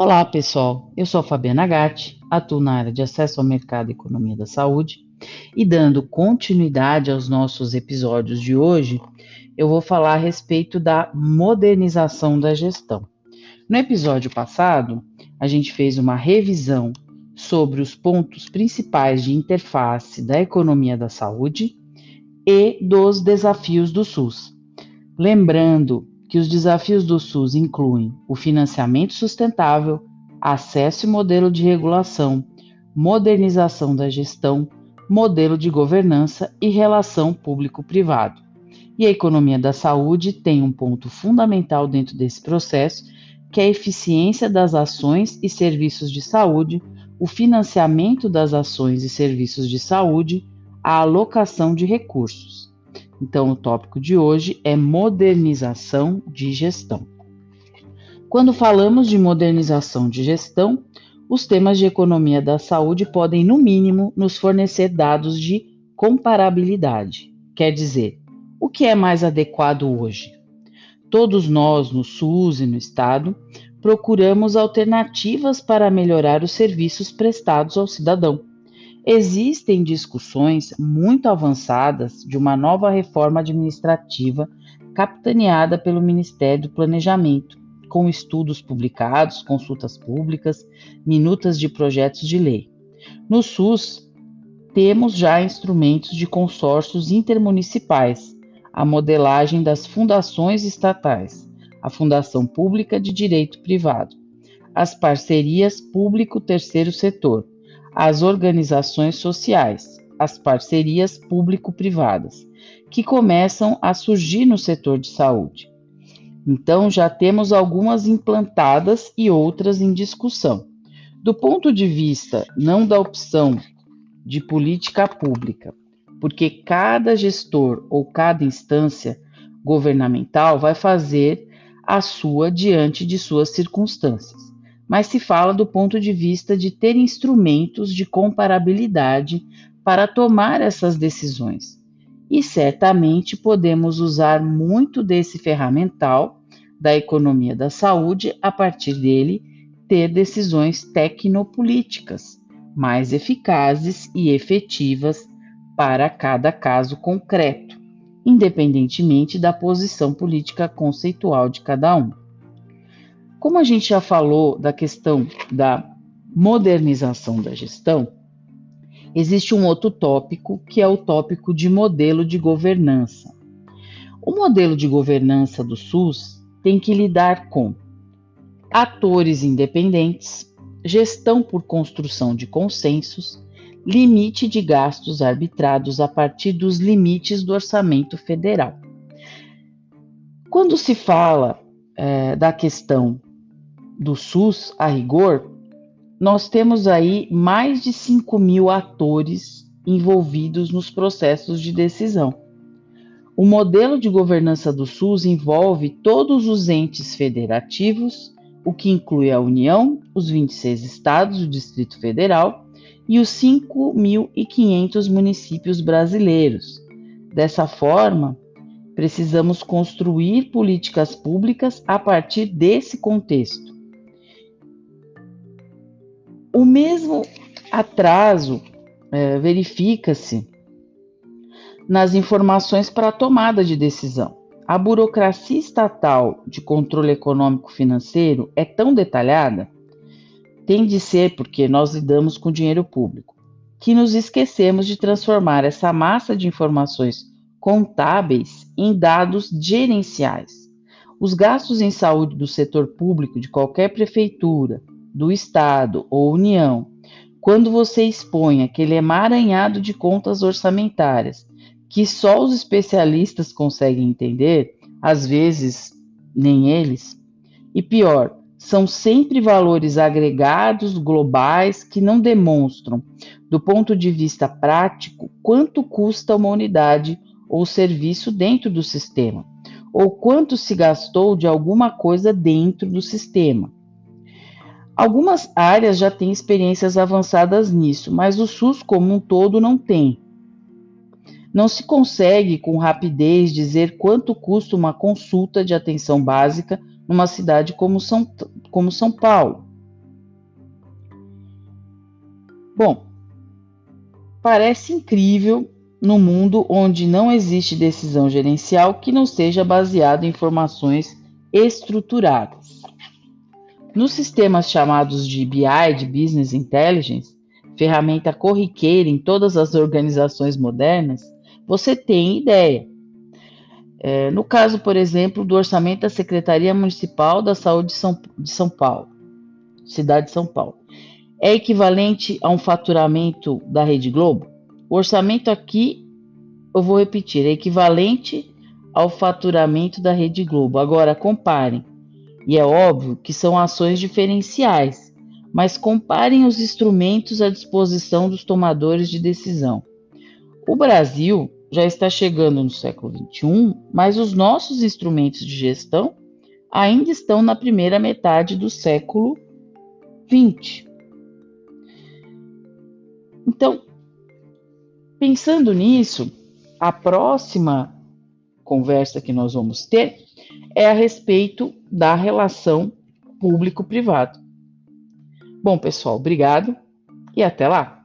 Olá, pessoal. Eu sou Fabiana Gatti, atuo na área de acesso ao mercado e economia da saúde. E dando continuidade aos nossos episódios de hoje, eu vou falar a respeito da modernização da gestão. No episódio passado, a gente fez uma revisão sobre os pontos principais de interface da economia da saúde e dos desafios do SUS. Lembrando que os desafios do SUS incluem o financiamento sustentável, acesso e modelo de regulação, modernização da gestão, modelo de governança e relação público-privado. E a economia da saúde tem um ponto fundamental dentro desse processo, que é a eficiência das ações e serviços de saúde, o financiamento das ações e serviços de saúde, a alocação de recursos. Então, o tópico de hoje é modernização de gestão. Quando falamos de modernização de gestão, os temas de economia da saúde podem, no mínimo, nos fornecer dados de comparabilidade. Quer dizer, o que é mais adequado hoje? Todos nós, no SUS e no Estado, procuramos alternativas para melhorar os serviços prestados ao cidadão. Existem discussões muito avançadas de uma nova reforma administrativa capitaneada pelo Ministério do Planejamento, com estudos publicados, consultas públicas, minutas de projetos de lei. No SUS, temos já instrumentos de consórcios intermunicipais, a modelagem das fundações estatais, a Fundação Pública de Direito Privado, as parcerias público-terceiro setor, as organizações sociais, as parcerias público-privadas, que começam a surgir no setor de saúde. Então, já temos algumas implantadas e outras em discussão. Do ponto de vista não da opção de política pública, porque cada gestor ou cada instância governamental vai fazer a sua diante de suas circunstâncias mas se fala do ponto de vista de ter instrumentos de comparabilidade para tomar essas decisões. E certamente podemos usar muito desse ferramental da economia da saúde a partir dele ter decisões tecnopolíticas mais eficazes e efetivas para cada caso concreto, independentemente da posição política conceitual de cada um. Como a gente já falou da questão da modernização da gestão, existe um outro tópico que é o tópico de modelo de governança. O modelo de governança do SUS tem que lidar com atores independentes, gestão por construção de consensos, limite de gastos arbitrados a partir dos limites do orçamento federal. Quando se fala é, da questão do SUS, a rigor, nós temos aí mais de 5 mil atores envolvidos nos processos de decisão. O modelo de governança do SUS envolve todos os entes federativos, o que inclui a União, os 26 estados, o Distrito Federal e os 5.500 municípios brasileiros. Dessa forma, precisamos construir políticas públicas a partir desse contexto o mesmo atraso é, verifica-se nas informações para a tomada de decisão. A burocracia estatal de controle econômico financeiro é tão detalhada, tem de ser porque nós lidamos com dinheiro público, que nos esquecemos de transformar essa massa de informações contábeis em dados gerenciais. Os gastos em saúde do setor público de qualquer prefeitura, do Estado ou União, quando você expõe aquele emaranhado de contas orçamentárias que só os especialistas conseguem entender, às vezes nem eles, e pior, são sempre valores agregados globais que não demonstram, do ponto de vista prático, quanto custa uma unidade ou serviço dentro do sistema, ou quanto se gastou de alguma coisa dentro do sistema. Algumas áreas já têm experiências avançadas nisso, mas o SUS como um todo não tem. Não se consegue com rapidez dizer quanto custa uma consulta de atenção básica numa cidade como São, como São Paulo. Bom, parece incrível no mundo onde não existe decisão gerencial que não seja baseada em informações estruturadas. Nos sistemas chamados de BI, de Business Intelligence, ferramenta corriqueira em todas as organizações modernas, você tem ideia. É, no caso, por exemplo, do orçamento da Secretaria Municipal da Saúde de São, de São Paulo, cidade de São Paulo, é equivalente a um faturamento da Rede Globo? O orçamento aqui, eu vou repetir, é equivalente ao faturamento da Rede Globo. Agora, comparem. E é óbvio que são ações diferenciais, mas comparem os instrumentos à disposição dos tomadores de decisão. O Brasil já está chegando no século XXI, mas os nossos instrumentos de gestão ainda estão na primeira metade do século XX. Então, pensando nisso, a próxima conversa que nós vamos ter é a respeito da relação público-privado. Bom, pessoal, obrigado e até lá!